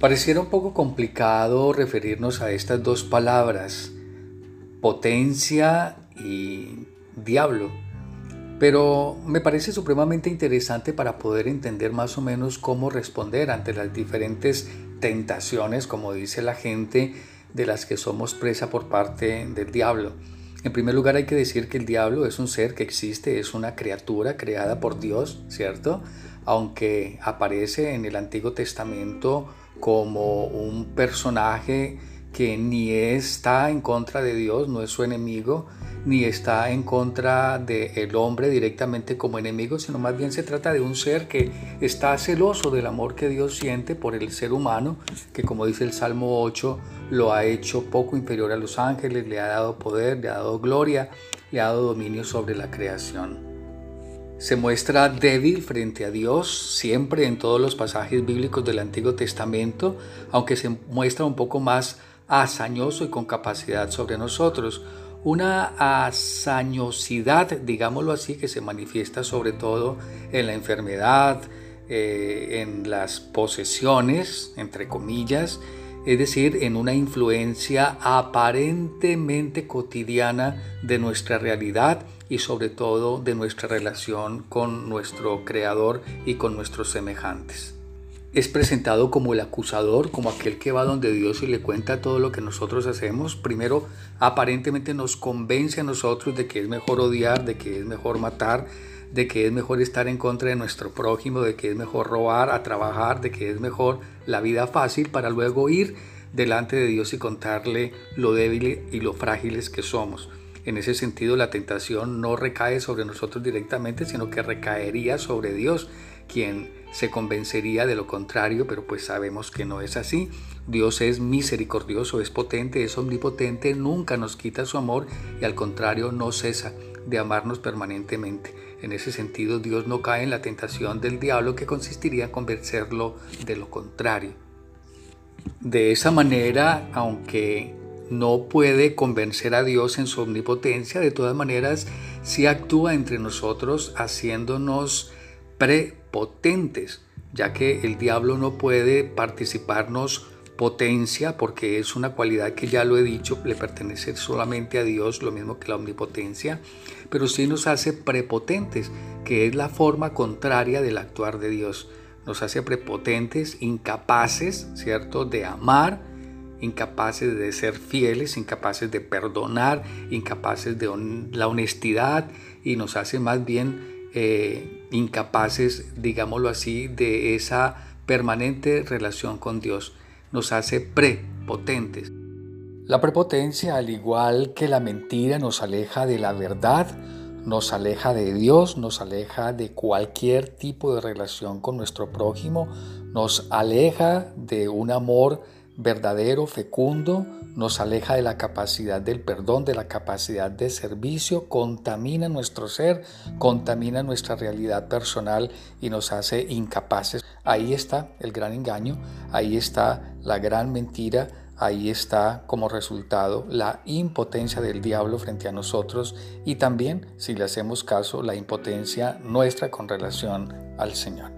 Pareciera un poco complicado referirnos a estas dos palabras, potencia y diablo, pero me parece supremamente interesante para poder entender más o menos cómo responder ante las diferentes tentaciones, como dice la gente, de las que somos presa por parte del diablo. En primer lugar hay que decir que el diablo es un ser que existe, es una criatura creada por Dios, ¿cierto? Aunque aparece en el Antiguo Testamento como un personaje que ni está en contra de Dios, no es su enemigo, ni está en contra del hombre directamente como enemigo, sino más bien se trata de un ser que está celoso del amor que Dios siente por el ser humano, que como dice el Salmo 8, lo ha hecho poco inferior a los ángeles, le ha dado poder, le ha dado gloria, le ha dado dominio sobre la creación se muestra débil frente a Dios siempre en todos los pasajes bíblicos del Antiguo Testamento, aunque se muestra un poco más hazañoso y con capacidad sobre nosotros. Una hazañosidad, digámoslo así, que se manifiesta sobre todo en la enfermedad, eh, en las posesiones, entre comillas, es decir, en una influencia aparentemente cotidiana de nuestra realidad y sobre todo de nuestra relación con nuestro Creador y con nuestros semejantes. Es presentado como el acusador, como aquel que va donde Dios y le cuenta todo lo que nosotros hacemos. Primero, aparentemente nos convence a nosotros de que es mejor odiar, de que es mejor matar, de que es mejor estar en contra de nuestro prójimo, de que es mejor robar, a trabajar, de que es mejor la vida fácil para luego ir delante de Dios y contarle lo débil y lo frágiles que somos. En ese sentido, la tentación no recae sobre nosotros directamente, sino que recaería sobre Dios, quien se convencería de lo contrario, pero pues sabemos que no es así. Dios es misericordioso, es potente, es omnipotente, nunca nos quita su amor y al contrario no cesa de amarnos permanentemente. En ese sentido, Dios no cae en la tentación del diablo que consistiría en convencerlo de lo contrario. De esa manera, aunque no puede convencer a Dios en su omnipotencia, de todas maneras sí actúa entre nosotros haciéndonos prepotentes, ya que el diablo no puede participarnos potencia, porque es una cualidad que ya lo he dicho, le pertenece solamente a Dios, lo mismo que la omnipotencia, pero sí nos hace prepotentes, que es la forma contraria del actuar de Dios. Nos hace prepotentes, incapaces, ¿cierto?, de amar, incapaces de ser fieles, incapaces de perdonar, incapaces de la honestidad y nos hace más bien eh, incapaces, digámoslo así, de esa permanente relación con Dios. Nos hace prepotentes. La prepotencia, al igual que la mentira, nos aleja de la verdad, nos aleja de Dios, nos aleja de cualquier tipo de relación con nuestro prójimo, nos aleja de un amor verdadero, fecundo, nos aleja de la capacidad del perdón, de la capacidad de servicio, contamina nuestro ser, contamina nuestra realidad personal y nos hace incapaces. Ahí está el gran engaño, ahí está la gran mentira, ahí está como resultado la impotencia del diablo frente a nosotros y también, si le hacemos caso, la impotencia nuestra con relación al Señor.